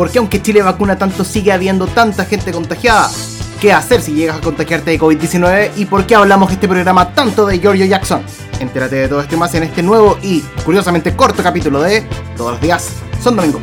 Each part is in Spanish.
por qué aunque Chile vacuna tanto sigue habiendo tanta gente contagiada, qué hacer si llegas a contagiarte de COVID-19 y por qué hablamos este programa tanto de Giorgio Jackson. Entérate de todo esto y más en este nuevo y curiosamente corto capítulo de Todos los días son domingo.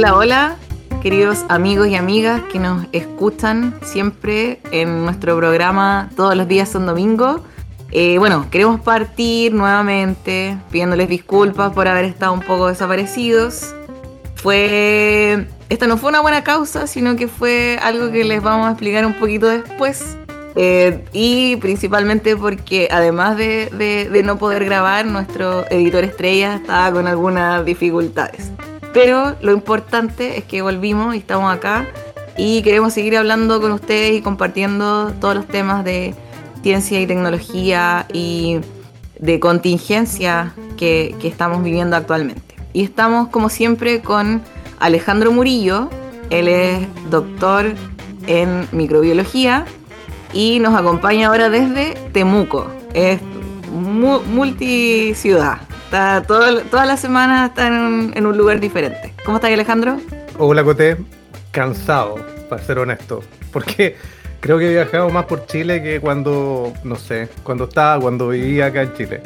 Hola, hola, queridos amigos y amigas que nos escuchan siempre en nuestro programa Todos los días son domingo. Eh, bueno, queremos partir nuevamente pidiéndoles disculpas por haber estado un poco desaparecidos. Fue. Esta no fue una buena causa, sino que fue algo que les vamos a explicar un poquito después. Eh, y principalmente porque además de, de no poder grabar, nuestro editor estrella estaba con algunas dificultades. Pero lo importante es que volvimos y estamos acá y queremos seguir hablando con ustedes y compartiendo todos los temas de ciencia y tecnología y de contingencia que, estamos viviendo actualmente. Y estamos como siempre con Alejandro Murillo, él es doctor en microbiología y nos acompaña ahora desde Temuco, es multiciudad. Está todo, toda la semana está en un, en un lugar diferente. ¿Cómo estás, Alejandro? Hola, Coté. Cansado, para ser honesto. Porque creo que he viajado más por Chile que cuando, no sé, cuando estaba, cuando vivía acá en Chile.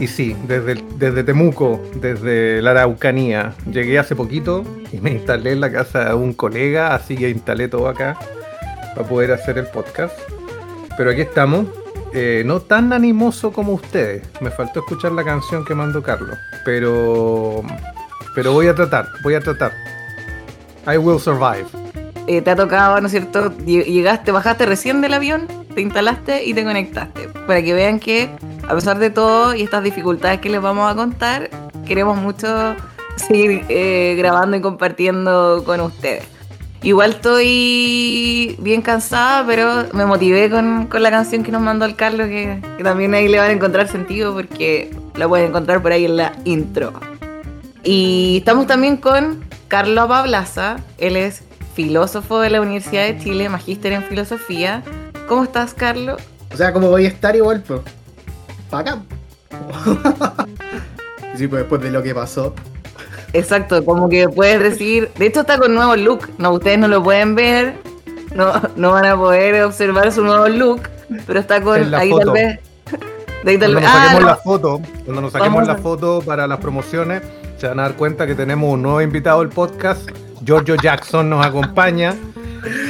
Y sí, desde, desde Temuco, desde la Araucanía, llegué hace poquito y me instalé en la casa de un colega, así que instalé todo acá para poder hacer el podcast. Pero aquí estamos, eh, no tan animoso como ustedes. Me faltó escuchar la canción que mandó Carlos, pero pero voy a tratar, voy a tratar. I will survive. Eh, te ha tocado, ¿no es cierto? Llegaste, bajaste recién del avión, te instalaste y te conectaste. Para que vean que, a pesar de todo y estas dificultades que les vamos a contar, queremos mucho seguir eh, grabando y compartiendo con ustedes. Igual estoy bien cansada, pero me motivé con, la canción que nos mandó el Carlos, que, también ahí le van a encontrar sentido porque la pueden encontrar por ahí en la intro. Y estamos también con Carlos Pablaza, él es filósofo de la Universidad de Chile, magíster en filosofía. ¿Cómo estás, Carlos? O sea, ¿cómo voy a estar igual, pues? Para acá. sí, pues después de lo que pasó. Exacto, como que puedes decir. De hecho, está con nuevo look. No, ustedes no lo pueden ver. No, no van a poder observar su nuevo look. Pero está con. Ahí tal vez. cuando nos ah, saquemos la foto, cuando nos saquemos la foto para las promociones, se van a dar cuenta que tenemos un nuevo invitado al podcast. Giorgio Jackson nos acompaña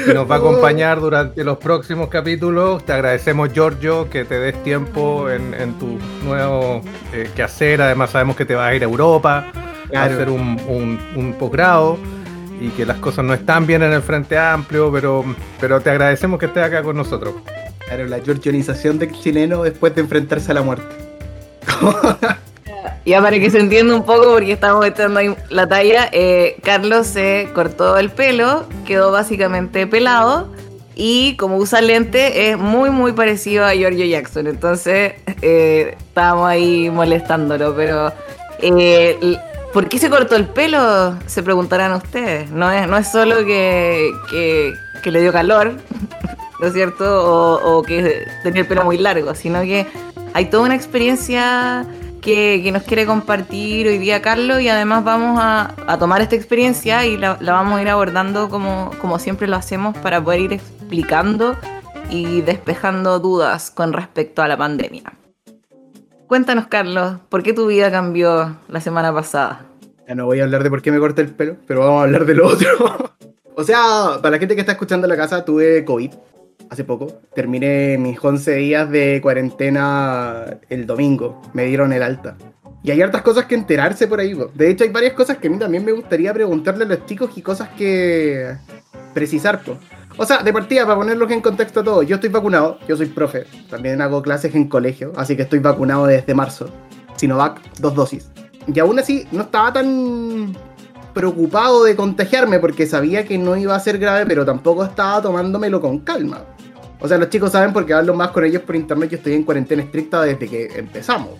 y nos va a acompañar durante los próximos capítulos. Te agradecemos, Giorgio, que te des tiempo en, tu nuevo eh, quehacer. Además, sabemos que te vas a ir a Europa hacer un, posgrado y que las cosas no están bien en el Frente Amplio, pero, pero te agradecemos que estés acá con nosotros. Claro, la georgianización del chileno después de enfrentarse a la muerte. ya para que se entienda un poco, porque estamos echando ahí la talla, eh, Carlos se cortó el pelo, quedó básicamente pelado. Y como usa lente, es muy, muy parecido a Giorgio Jackson. Entonces, eh, estábamos ahí molestándolo. Pero eh, ¿Por qué se cortó el pelo? Se preguntarán ustedes. No es, no es solo que, le dio calor, ¿no es cierto? O, que tenía el pelo muy largo, sino que hay toda una experiencia que, nos quiere compartir hoy día Carlos y además vamos a, tomar esta experiencia y la, vamos a ir abordando como, como siempre lo hacemos para poder ir explicando y despejando dudas con respecto a la pandemia. Cuéntanos, Carlos, ¿por qué tu vida cambió la semana pasada? Ya no voy a hablar de por qué me corté el pelo, pero vamos a hablar de lo otro. o sea, para la gente que está escuchando en la casa, tuve COVID hace poco. Terminé mis 11 días de cuarentena el domingo. Me dieron el alta. Y hay hartas cosas que enterarse por ahí. De hecho, hay varias cosas que a mí también me gustaría preguntarle a los chicos y cosas que precisar. O sea, de partida, para ponerlos en contexto a todos, yo estoy vacunado, yo soy profe, también hago clases en colegio, así que estoy vacunado desde marzo. Sinovac, dos dosis. Y aún así, no estaba tan preocupado de contagiarme porque sabía que no iba a ser grave, pero tampoco estaba tomándomelo con calma. O sea, los chicos saben porque hablo más con ellos por internet. Yo estoy en cuarentena estricta desde que empezamos.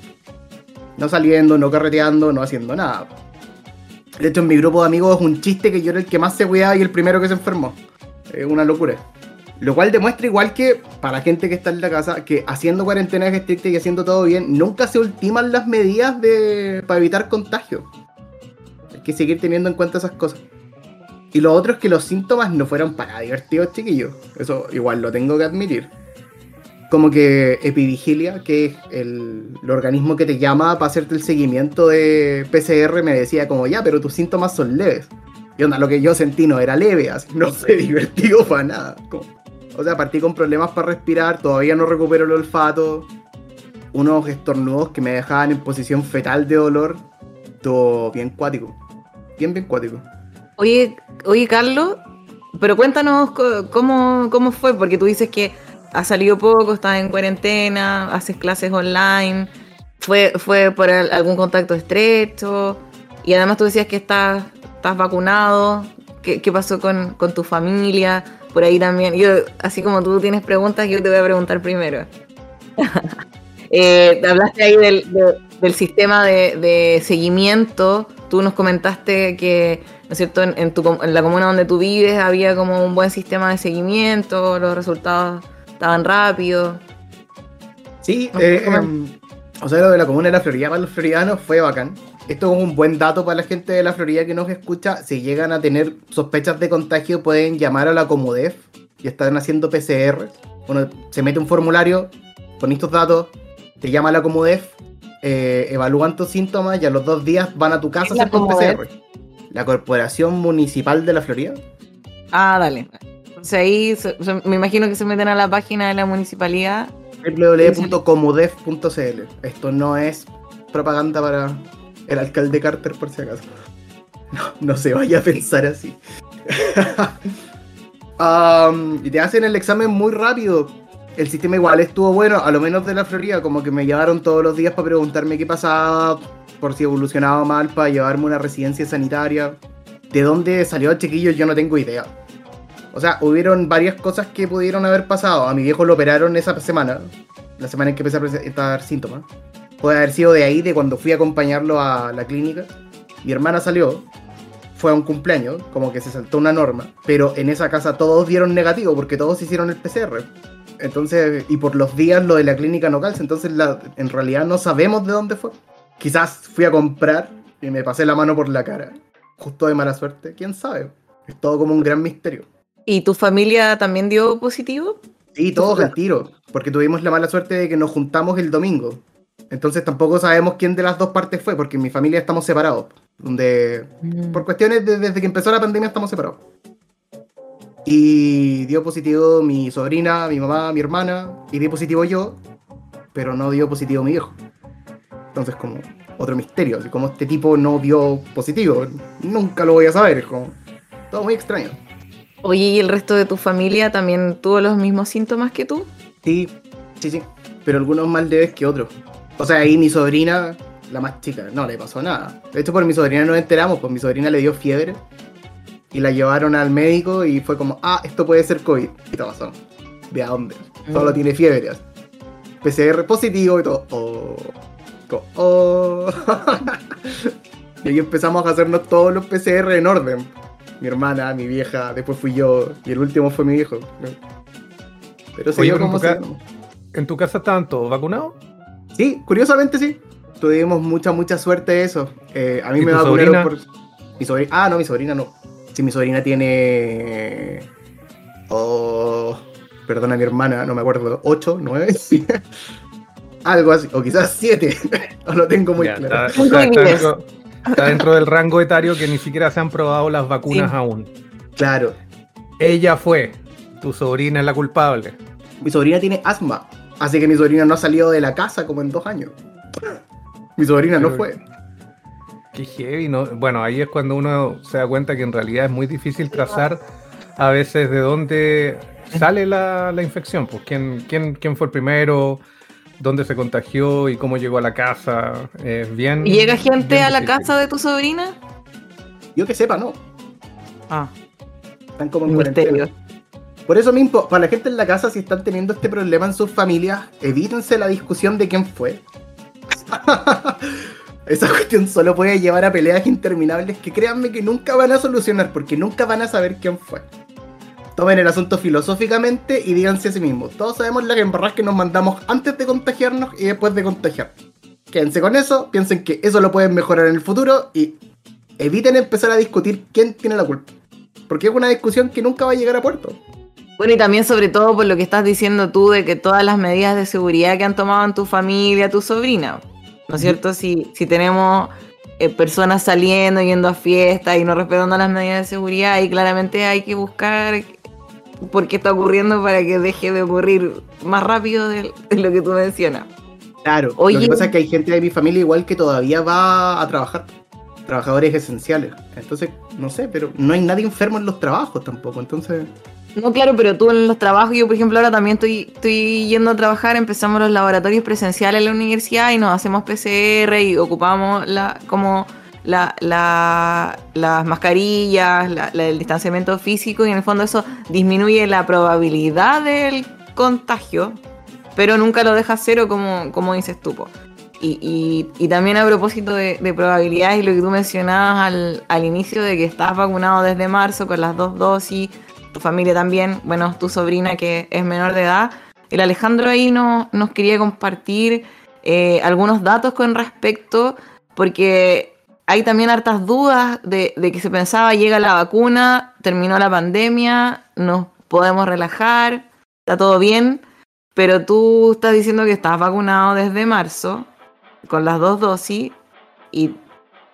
No saliendo, no carreteando, no haciendo nada. De hecho, en mi grupo de amigos es un chiste que yo era el que más se cuidaba y el primero que se enfermó. Es una locura. Lo cual demuestra igual que para gente que está en la casa, que haciendo cuarentena estricta y haciendo todo bien, nunca se ultiman las medidas de, para evitar contagio. Hay que seguir teniendo en cuenta esas cosas. Y lo otro es que los síntomas no fueron para divertidos, chiquillos. Eso igual lo tengo que admitir. Como que Epivigilia, que es el, organismo que te llama para hacerte el seguimiento de PCR, me decía como, ya, pero tus síntomas son leves. Y onda, lo que yo sentí no era leve, así, no fue divertido para nada. o sea, partí con problemas para respirar, todavía no recupero el olfato. Unos estornudos que me dejaban en posición fetal de dolor. Todo bien cuático. Bien, bien cuático. Oye, oye, Carlos, pero cuéntanos cómo, cómo fue, porque tú dices que has salido poco, estás en cuarentena, haces clases online, fue, fue por algún contacto estrecho, y además tú decías que estás, estás vacunado, ¿Qué, pasó con, tu familia? Por ahí también, yo, así como tú tienes preguntas, yo te voy a preguntar primero. eh, hablaste ahí del, del sistema de, de seguimiento, tú nos comentaste que ¿no es cierto? En, tu, en, la comuna donde tú vives había como un buen sistema de seguimiento, los resultados estaban rápidos. Sí, eh, em, o sea, lo de la comuna de la Florida para los floridanos fue bacán. Esto es un buen dato para la gente de la Florida que nos escucha. Si llegan a tener sospechas de contagio, pueden llamar a la Comudef y están haciendo PCR. Uno se mete un formulario, con estos datos, te llama a la Comudef, eh, evalúan tus síntomas y a los dos días van a tu casa a hacer PCR la Corporación Municipal de la Florida. Ah, dale. Entonces ahí me imagino que se meten a la página de la municipalidad. www.comudef.cl. Esto no es propaganda para el alcalde Carter, por si acaso. No, no se vaya a pensar así. y te hacen el examen muy rápido. El sistema igual estuvo bueno, a lo menos de la Florida, como que me llevaron todos los días para preguntarme qué pasaba, por si evolucionaba mal para llevarme una residencia sanitaria. ¿De dónde salió el chiquillo? Yo no tengo idea. O sea, hubieron varias cosas que pudieron haber pasado. A mi viejo lo operaron esa semana, la semana en que empecé a presentar síntomas. Puede haber sido de ahí, de cuando fui a acompañarlo a la clínica. Mi hermana salió, fue a un cumpleaños, como que se saltó una norma, pero en esa casa todos dieron negativo porque todos hicieron el PCR. Entonces, y por los días lo de la clínica no calza, entonces en realidad no sabemos de dónde fue. Quizás fui a comprar y me pasé la mano por la cara. Justo de mala suerte, quién sabe. Es todo como un gran misterio. ¿Y tu familia también dio positivo? Sí, todos al tiro, porque tuvimos la mala suerte de que nos juntamos el domingo. Entonces tampoco sabemos quién de las dos partes fue, porque en mi familia estamos separados. Donde, mm. por cuestiones de, desde que empezó la pandemia, estamos separados. Y dio positivo mi sobrina, mi mamá, mi hermana, y dio positivo yo, pero no dio positivo mi hijo. Entonces, como otro misterio, así como este tipo no dio positivo, nunca lo voy a saber, es como todo muy extraño. Oye, ¿y el resto de tu familia también tuvo los mismos síntomas que tú? Sí, sí, sí, pero algunos más leves que otros. O sea, ahí mi sobrina, la más chica, no le pasó nada. De hecho, por mi sobrina nos enteramos, pues mi sobrina le dio fiebre y la llevaron al médico y fue como, ah, esto puede ser COVID. Y todo pasó. ¿De a dónde? Solo mm. tiene fiebre. PCR positivo y todo. Oh. Oh. y ahí empezamos a hacernos todos los PCR en orden. Mi hermana, mi vieja, después fui yo y el último fue mi hijo. Pero sí, como en, tu ¿En tu casa estaban todos vacunados? Sí, curiosamente sí. Tuvimos mucha, mucha suerte de eso. Eh, a mí me vacunaron por. Mi sobrina. Ah, no, mi sobrina no. Si mi sobrina tiene. Oh, perdona mi hermana, no me acuerdo. ¿8? ¿9? Algo así, o quizás siete. no lo tengo muy claro. Está, dentro, del rango etario que ni siquiera se han probado las vacunas aún. Claro. Ella fue. Tu sobrina es la culpable. Mi sobrina tiene asma. Así que mi sobrina no ha salido de la casa como en dos años. Mi sobrina no fue. Qué heavy, ¿no? Bueno, ahí es cuando uno se da cuenta que en realidad es muy difícil trazar a veces de dónde sale la, infección. Pues quién, quién, quién fue el primero, dónde se contagió y cómo llegó a la casa. Bien. ¿Y llega gente a la casa de tu sobrina? Yo que sepa, no. Ah. Están como en cuarentena. Por eso mismo, para la gente en la casa, si están teniendo este problema en sus familias, evítense la discusión de quién fue. Esa cuestión solo puede llevar a peleas interminables que créanme que nunca van a solucionar porque nunca van a saber quién fue. Tomen el asunto filosóficamente y díganse a sí mismos. Todos sabemos la embarras que nos mandamos antes de contagiarnos y después de contagiar. Quédense con eso, piensen que eso lo pueden mejorar en el futuro y eviten empezar a discutir quién tiene la culpa. Porque es una discusión que nunca va a llegar a puerto. Bueno, y también sobre todo por lo que estás diciendo tú de que todas las medidas de seguridad que han tomado en tu familia, tu sobrina, ¿no es cierto? Si, si tenemos eh, personas saliendo, yendo a fiestas y no respetando las medidas de seguridad, ahí claramente hay que buscar por qué está ocurriendo para que deje de ocurrir más rápido de, lo que tú mencionas. Claro, Oye, lo que pasa es que hay gente de mi familia igual que todavía va a trabajar, trabajadores esenciales. Entonces, no sé, pero no hay nadie enfermo en los trabajos tampoco, entonces... No, claro, pero tú en los trabajos, yo por ejemplo ahora también estoy, estoy yendo a trabajar, empezamos los laboratorios presenciales en la universidad y nos hacemos PCR y ocupamos la, como la, las mascarillas, el distanciamiento físico y en el fondo eso disminuye la probabilidad del contagio, pero nunca lo deja cero como, como dices tú. Y, y, también a propósito de, probabilidades y lo que tú mencionabas al, al inicio de que estás vacunado desde marzo con las dos dosis, tu familia también, bueno, tu sobrina que es menor de edad. El Alejandro ahí no, nos quería compartir eh, algunos datos con respecto, porque hay también hartas dudas de, que se pensaba llega la vacuna, terminó la pandemia, nos podemos relajar, está todo bien, pero tú estás diciendo que estás vacunado desde marzo con las dos dosis y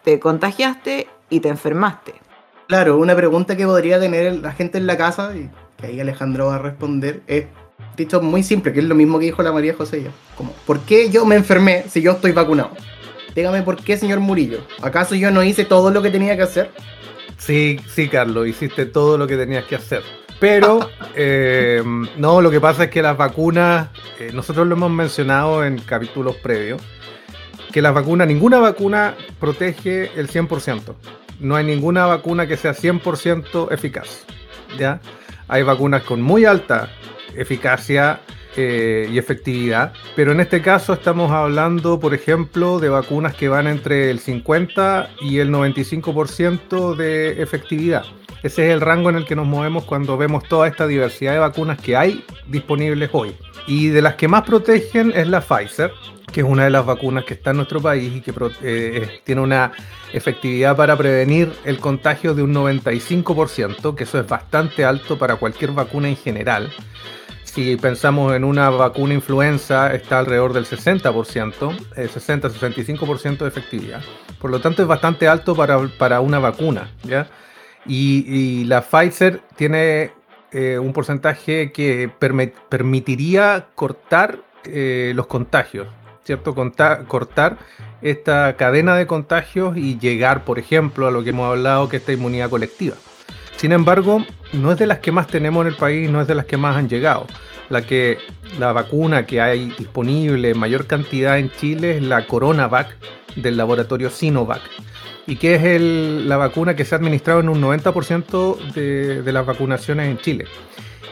te contagiaste y te enfermaste. Claro, una pregunta que podría tener la gente en la casa, y que ahí Alejandro va a responder, es dicho muy simple, que es lo mismo que dijo la María José. Como, ¿por qué yo me enfermé si yo estoy vacunado? Dígame por qué, señor Murillo. ¿Acaso yo no hice todo lo que tenía que hacer? Sí, sí, Carlos, hiciste todo lo que tenías que hacer. Pero eh, no, lo que pasa es que las vacunas, eh, nosotros lo hemos mencionado en capítulos previos, que las vacunas, ninguna vacuna protege el 100% no hay ninguna vacuna que sea 100% eficaz. ¿ya? Hay vacunas con muy alta eficacia eh, y efectividad, pero en este caso estamos hablando, por ejemplo, de vacunas que van entre el 50 y el 95% de efectividad. Ese es el rango en el que nos movemos cuando vemos toda esta diversidad de vacunas que hay disponibles hoy. Y de las que más protegen es la Pfizer, que es una de las vacunas que está en nuestro país y que eh, tiene una efectividad para prevenir el contagio de un 95%, que eso es bastante alto para cualquier vacuna en general. Si pensamos en una vacuna influenza, está alrededor del 60%, 60-65% de efectividad. Por lo tanto, es bastante alto para, una vacuna. ¿ya? Y, la Pfizer tiene eh, un porcentaje que permitiría cortar eh, los contagios. ¿Cierto? cortar esta cadena de contagios y llegar, por ejemplo, a lo que hemos hablado, que es esta inmunidad colectiva. Sin embargo, no es de las que más tenemos en el país, no es de las que más han llegado. La, que, la vacuna que hay disponible en mayor cantidad en Chile es la CoronaVac del laboratorio Sinovac y que es la vacuna que se ha administrado en un 90% de, de las vacunaciones en Chile.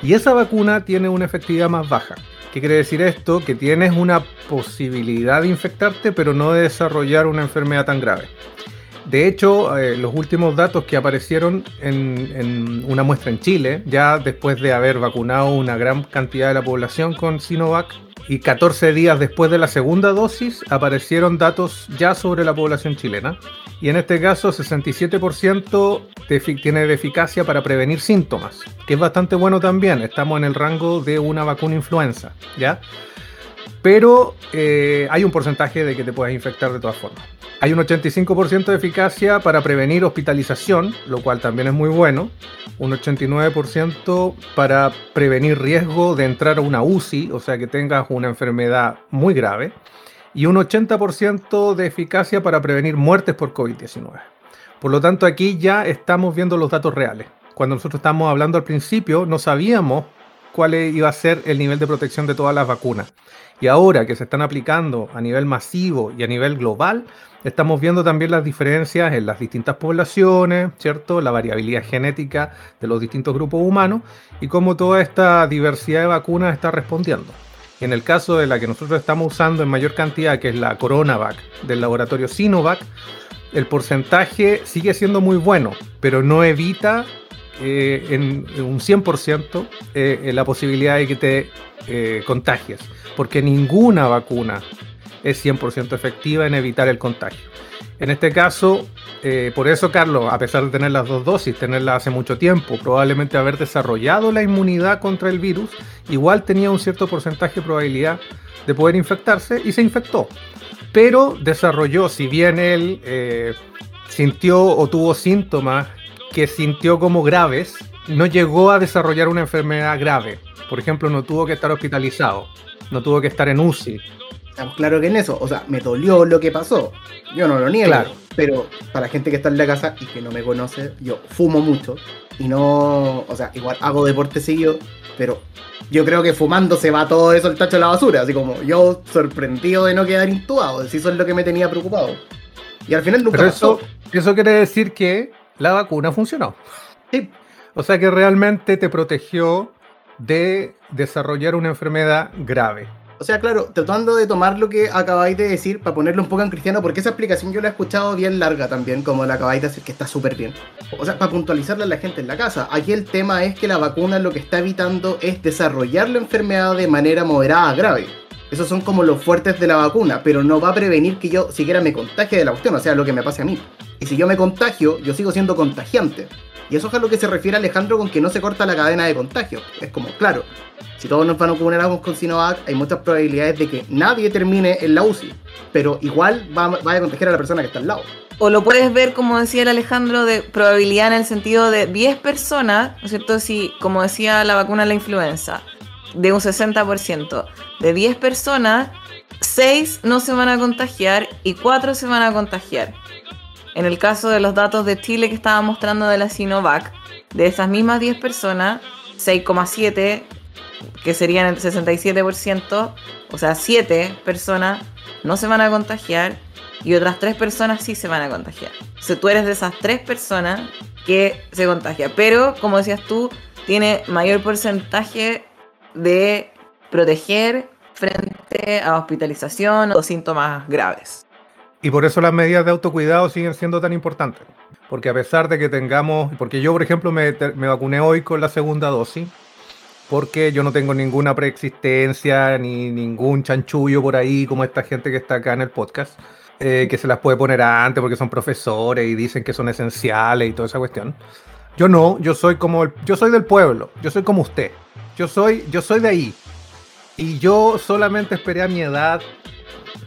Y esa vacuna tiene una efectividad más baja. ¿Qué quiere decir esto? Que tienes una posibilidad de infectarte, pero no de desarrollar una enfermedad tan grave. De hecho, eh, los últimos datos que aparecieron en, una muestra en Chile, ya después de haber vacunado una gran cantidad de la población con Sinovac, y 14 días después de la segunda dosis, aparecieron datos ya sobre la población chilena. Y en este caso, 67% tiene de eficacia para prevenir síntomas, que es bastante bueno también. Estamos en el rango de una vacuna influenza, ¿ya? Pero eh, hay un porcentaje de que te puedes infectar de todas formas. Hay un 85% de eficacia para prevenir hospitalización, lo cual también es muy bueno. Un 89% para prevenir riesgo de entrar a una UCI, o sea que tengas una enfermedad muy grave. Y un 80% de eficacia para prevenir muertes por COVID-19. Por lo tanto, aquí ya estamos viendo los datos reales. Cuando nosotros estábamos hablando al principio, no sabíamos cuál iba a ser el nivel de protección de todas las vacunas. Y ahora que se están aplicando a nivel masivo y a nivel global, estamos viendo también las diferencias en las distintas poblaciones, ¿cierto? La variabilidad genética de los distintos grupos humanos y cómo toda esta diversidad de vacunas está respondiendo. En el caso de la que nosotros estamos usando en mayor cantidad, que es la CoronaVac del laboratorio Sinovac, el porcentaje sigue siendo muy bueno, pero no evita eh, en, un 100% eh, la posibilidad de que te eh, contagies, porque ninguna vacuna es 100% efectiva en evitar el contagio. En este caso, por eso Carlos, a pesar de tener las dos dosis, tenerla hace mucho tiempo, probablemente haber desarrollado la inmunidad contra el virus, igual tenía un cierto porcentaje de probabilidad de poder infectarse y se infectó. Pero desarrolló, si bien él sintió o tuvo síntomas que sintió como graves, no llegó a desarrollar una enfermedad grave. Por ejemplo, no tuvo que estar hospitalizado, no tuvo que estar en UCI. Estamos claro que en eso, o sea, me dolió lo que pasó. Yo no lo niego, claro. pero para gente que está en la casa y que no me conoce, yo fumo mucho y no, o sea, igual hago deporte seguido, pero yo creo que fumando se va todo eso el tacho de la basura, así como yo sorprendido de no quedar intubado, eso es lo que me tenía preocupado. Y al final nunca pero Eso, eso quiere decir que la vacuna funcionó. Sí. O sea que realmente te protegió de desarrollar una enfermedad grave. O sea, claro, tratando de tomar lo que acabáis de decir para ponerlo un poco en cristiano, porque esa explicación yo la he escuchado bien larga también, como la acabáis de decir, que está súper bien. O sea, para puntualizarle a la gente en la casa, aquí el tema es que la vacuna lo que está evitando es desarrollar la enfermedad de manera moderada a grave. Esos son como los fuertes de la vacuna, pero no va a prevenir que yo siquiera me contagie de la cuestión, o sea, lo que me pase a mí. Y si yo me contagio, yo sigo siendo contagiante. Y eso es a lo que se refiere Alejandro con que no se corta la cadena de contagio. Es como, claro, si todos nos van a vacunarnos con Sinovac, hay muchas probabilidades de que nadie termine en la UCI, pero igual va, a contagiar a la persona que está al lado. O lo puedes ver, como decía el Alejandro, de probabilidad en el sentido de 10 personas, ¿no es cierto? Si, como decía la vacuna de la influenza, de un 60%, de 10 personas, 6 no se van a contagiar y 4 se van a contagiar. En el caso de los datos de Chile que estaba mostrando de la Sinovac, de esas mismas 10 personas, 6,7, que serían el 67%, o sea, 7 personas no se van a contagiar y otras 3 personas sí se van a contagiar. O tú eres de esas 3 personas que se contagia. Pero, como decías tú, tiene mayor porcentaje de proteger frente a hospitalización o síntomas graves. Y por eso las medidas de autocuidado siguen siendo tan importantes. Porque a pesar de que tengamos, porque yo por ejemplo me, vacuné hoy con la segunda dosis, porque yo no tengo ninguna preexistencia ni ningún chanchullo por ahí como esta gente que está acá en el podcast, eh, que se las puede poner antes porque son profesores y dicen que son esenciales y toda esa cuestión. Yo no, yo soy como yo soy del pueblo, yo soy como usted. Yo soy yo soy de ahí. Y yo solamente esperé a mi edad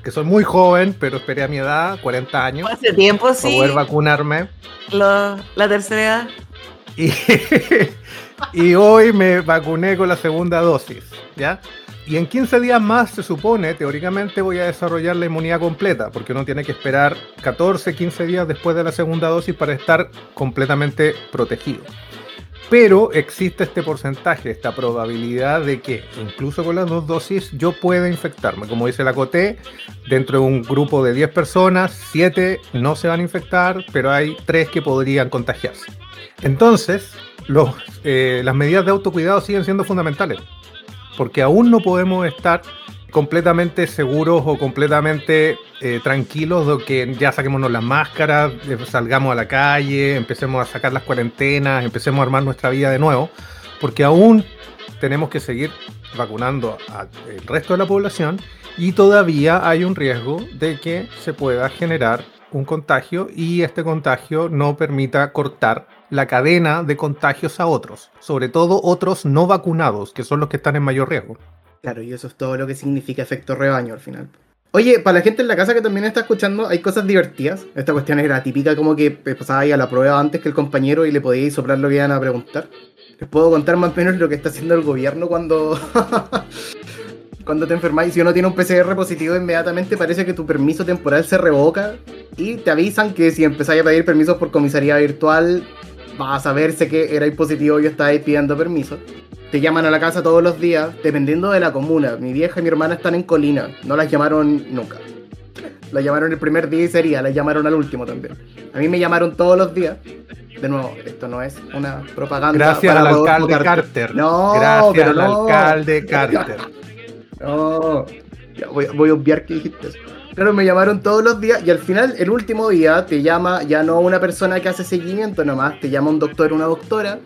que soy muy joven, pero esperé a mi edad, 40 años. Hace tiempo, sí. Poder vacunarme. la tercera edad. Y, y hoy me vacuné con la segunda dosis, ¿ya? Y en 15 días más se supone, teóricamente, voy a desarrollar la inmunidad completa, porque uno tiene que esperar 14, 15 días después de la segunda dosis para estar completamente protegido. Pero existe este porcentaje, esta probabilidad de que incluso con las dos dosis yo pueda infectarme. Como dice la COTE, dentro de un grupo de 10 personas, 7 no se van a infectar, pero hay 3 que podrían contagiarse. Entonces, eh, las medidas de autocuidado siguen siendo fundamentales, porque aún no podemos estar completamente seguros o completamente eh, tranquilos de que ya saquémonos las máscaras, eh, salgamos a la calle, empecemos a sacar las cuarentenas, empecemos a armar nuestra vida de nuevo, porque aún tenemos que seguir vacunando al resto de la población y todavía hay un riesgo de que se pueda generar un contagio y este contagio no permita cortar la cadena de contagios a otros, sobre todo otros no vacunados, que son los que están en mayor riesgo. Claro, y eso es todo lo que significa efecto rebaño al final. Oye, para la gente en la casa que también está escuchando, hay cosas divertidas. Esta cuestión era típica, como que pasaba ahí a la prueba antes que el compañero y le podíais soplar lo que iban a preguntar. Les puedo contar más o menos lo que está haciendo el gobierno cuando, cuando te enfermáis. Si uno tiene un PCR positivo, inmediatamente parece que tu permiso temporal se revoca y te avisan que si empezáis a pedir permisos por comisaría virtual, vas a saberse que erais positivo y estáis pidiendo permiso. Te llaman a la casa todos los días, dependiendo de la comuna. Mi vieja y mi hermana están en Colina, no las llamaron nunca. Las llamaron el primer día y sería, las llamaron al último también. A mí me llamaron todos los días. De nuevo, esto no es una propaganda. Gracias para al Rodolfo alcalde Carter. Carter. No, Gracias pero al no. alcalde Carter. No, ya voy, voy a obviar que dijiste eso. Claro, me llamaron todos los días y al final, el último día, te llama ya no una persona que hace seguimiento nomás, te llama un doctor o una doctora,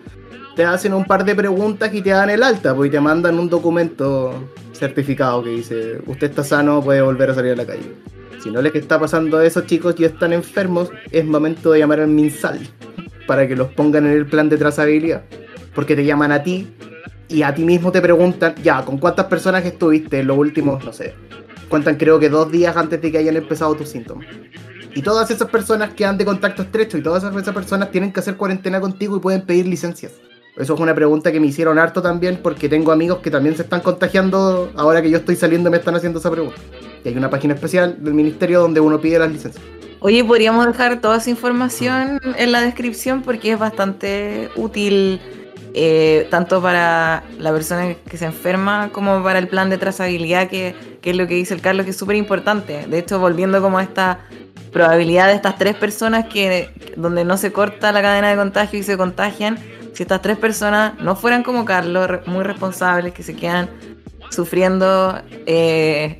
te hacen un par de preguntas y te dan el alta, pues y te mandan un documento certificado que dice, usted está sano, puede volver a salir a la calle. Si no les está pasando a esos chicos y están enfermos, es momento de llamar al MinSal para que los pongan en el plan de trazabilidad. Porque te llaman a ti y a ti mismo te preguntan, ya, ¿con cuántas personas estuviste en los últimos, no sé, cuentan creo que dos días antes de que hayan empezado tus síntomas? Y todas esas personas quedan de contacto estrecho y todas esas personas tienen que hacer cuarentena contigo y pueden pedir licencias. Eso es una pregunta que me hicieron harto también porque tengo amigos que también se están contagiando ahora que yo estoy saliendo me están haciendo esa pregunta. Y hay una página especial del ministerio donde uno pide las licencias. Oye, podríamos dejar toda esa información en la descripción porque es bastante útil eh, tanto para la persona que se enferma como para el plan de trazabilidad, que, que es lo que dice el Carlos, que es súper importante. De hecho, volviendo como a esta probabilidad de estas tres personas que donde no se corta la cadena de contagio y se contagian, si estas tres personas no fueran como Carlos, muy responsables, que se quedan sufriendo, eh,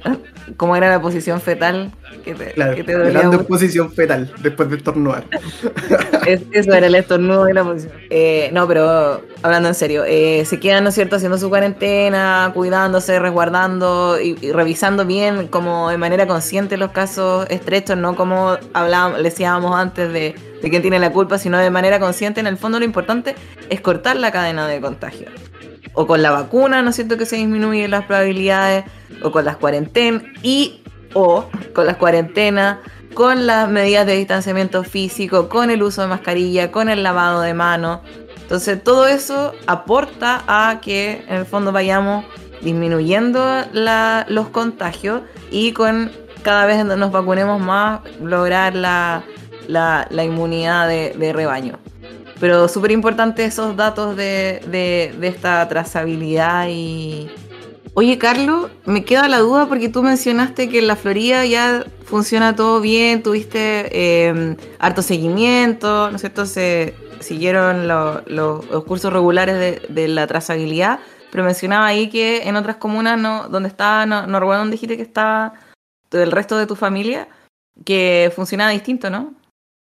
¿cómo era la posición fetal? Que te, Claro, que te dolía hablando en posición fetal después de estornudar. Es- eso era el estornudo y la posición. Eh, no, pero hablando en serio, eh, se quedan, ¿no es cierto?, haciendo su cuarentena, cuidándose, resguardando y, y revisando bien, como de manera consciente los casos estrechos, no como hablábamos, decíamos antes de, de quién tiene la culpa, sino de manera consciente. En el fondo, lo importante es cortar la cadena de contagio. O con la vacuna, ¿no es cierto?, que se disminuyen las probabilidades, o con las cuarentenas, y o con las cuarentenas con las medidas de distanciamiento físico, con el uso de mascarilla, con el lavado de manos. Entonces todo eso aporta a que en el fondo vayamos disminuyendo los contagios y con cada vez nos vacunemos más lograr la, la- inmunidad de rebaño. Pero súper importante esos datos de, de- esta trazabilidad y... Oye, Carlos, me queda la duda porque tú mencionaste que en la Florida ya funciona todo bien, tuviste eh, harto seguimiento, ¿no es cierto? Se siguieron lo- lo- los cursos regulares de, de la trazabilidad, pero mencionaba ahí que en otras comunas no, donde está, no, no recuerdo dónde dijiste que está el resto de tu familia, que funcionaba distinto, ¿no?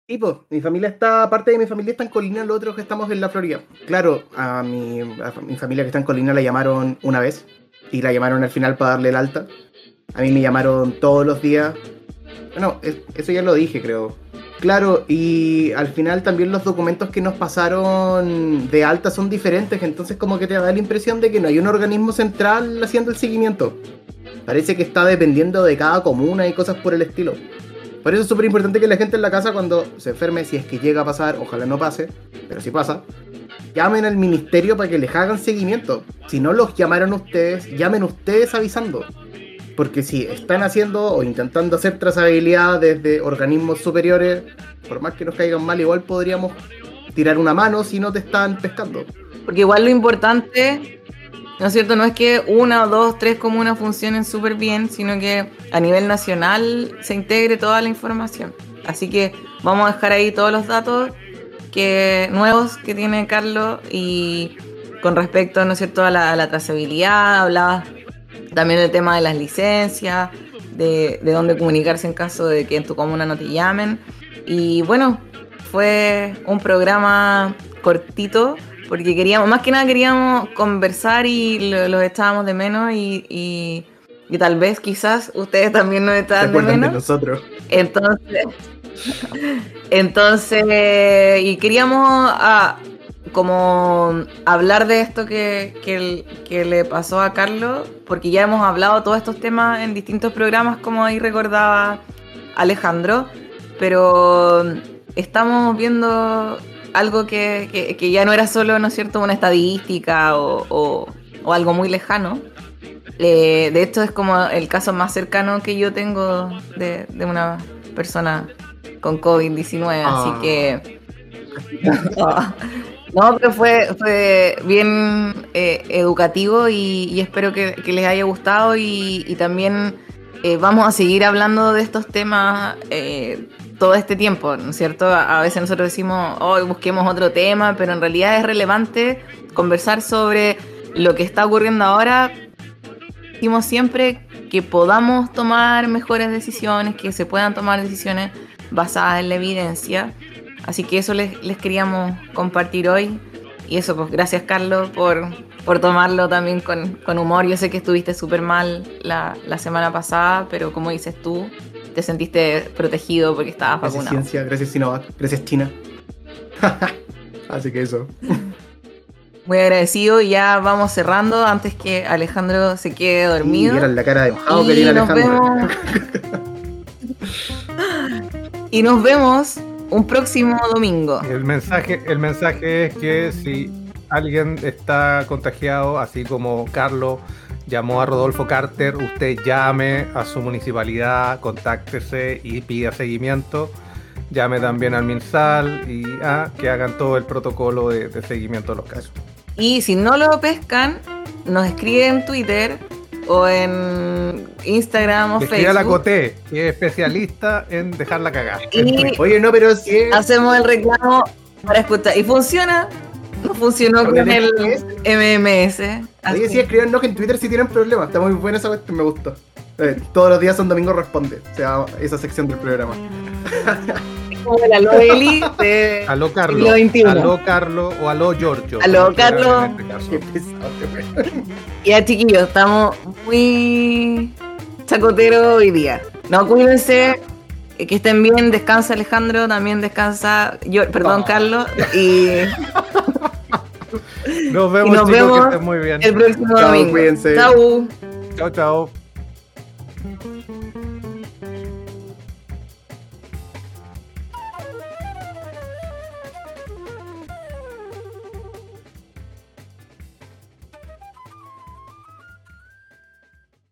Sí, pues, mi familia está, parte de mi familia está en Colina, los otros que estamos en la Florida. Claro, a mi, a mi familia que está en Colina la llamaron una vez y la llamaron al final para darle el alta. A mí me llamaron todos los días. Bueno, es- eso ya lo dije, creo. Claro, y al final también los documentos que nos pasaron de alta son diferentes, entonces como que te da la impresión de que no hay un organismo central haciendo el seguimiento. Parece que está dependiendo de cada comuna y cosas por el estilo. Por eso es súper importante que la gente en la casa cuando se enferme, si es que llega a pasar, ojalá no pase, pero si pasa, llamen al ministerio para que les hagan seguimiento. Si no los llamaron ustedes, llamen ustedes avisando. Porque si están haciendo o intentando hacer trazabilidad desde organismos superiores, por más que nos caigan mal, igual podríamos tirar una mano si no te están pescando. Porque igual lo importante, ¿no es cierto? No es que una o dos, tres comunas funcionen súper bien, sino que a nivel nacional se integre toda la información. Así que vamos a dejar ahí todos los datos que, nuevos que tiene Carlos y con respecto, ¿no es cierto?, a la, a la trazabilidad, hablabas también del tema de las licencias, de, de dónde comunicarse en caso de que en tu comuna no te llamen. Y bueno, fue un programa cortito porque queríamos, más que nada queríamos conversar y lo- los echábamos de menos y, y- y tal vez quizás ustedes también nos ¿Se estaban de acuerdan de menos. nosotros? Entonces, entonces, y queríamos ah, como hablar de esto que, que, que le pasó a Carlos, porque ya hemos hablado todos estos temas en distintos programas, como ahí recordaba Alejandro, pero estamos viendo algo que, que- que ya no era solo, ¿no es cierto?, una estadística o, o- o algo muy lejano. Eh, de hecho, es como el caso más cercano que yo tengo de, de una persona con COVID-19, Ah. así que... No, pero fue, fue bien eh, educativo y, y espero que, que les haya gustado y, y también eh, vamos a seguir hablando de estos temas todo este tiempo, ¿no es cierto? A, veces nosotros decimos, hoy busquemos otro tema, pero en realidad es relevante conversar sobre lo que está ocurriendo ahora. Decimos siempre que podamos tomar mejores decisiones, que se puedan tomar decisiones basadas en la evidencia. Así que eso les, les queríamos compartir hoy. Y eso, pues gracias Carlos por, por tomarlo también con, con humor. Yo sé que estuviste súper mal la, la semana pasada, pero como dices tú, te sentiste protegido porque estabas Gracias vacunado. ciencia, gracias Sinovac, gracias China. Así que eso. Muy agradecido y ya vamos cerrando antes que Alejandro se quede dormido. vieran la cara de enojado que Y tiene nos Alejandro. vemos. y nos vemos un próximo domingo. El mensaje, el mensaje es que si alguien está contagiado, así como Carlos llamó a Rodolfo Carter, usted llame a su municipalidad, contáctese y pida seguimiento. Llame también al MinSal y ah, que hagan todo el protocolo de, de seguimiento de los casos. Y si no lo pescan, nos escribe en Twitter o en Instagram o Que escriba la Facebook. Coté, que es especialista en dejarla cagar. Y Oye, no, pero si es. hacemos el reclamo para escuchar. ¿Y funciona? No funcionó Con el el MMS. Así. Oye, sí, escriban que en Twitter si tienen problemas. Está muy buena esa cuestión, me gustó. Eh, todos los días son domingo responde. O sea, esa sección del programa. Es como la Loeli de Aló Carlos, aló Carlos o aló Giorgio. Aló, Carlos. este. Ya, chiquillos, estamos muy chacoteros hoy día. No, cuídense, que estén bien, descansa Alejandro, también descansa, yo, perdón, Oh. Carlos, y Nos vemos, nos chicos, vemos que estén muy bien. el próximo Chao, domingo. cuídense. Chau. Chao, chao.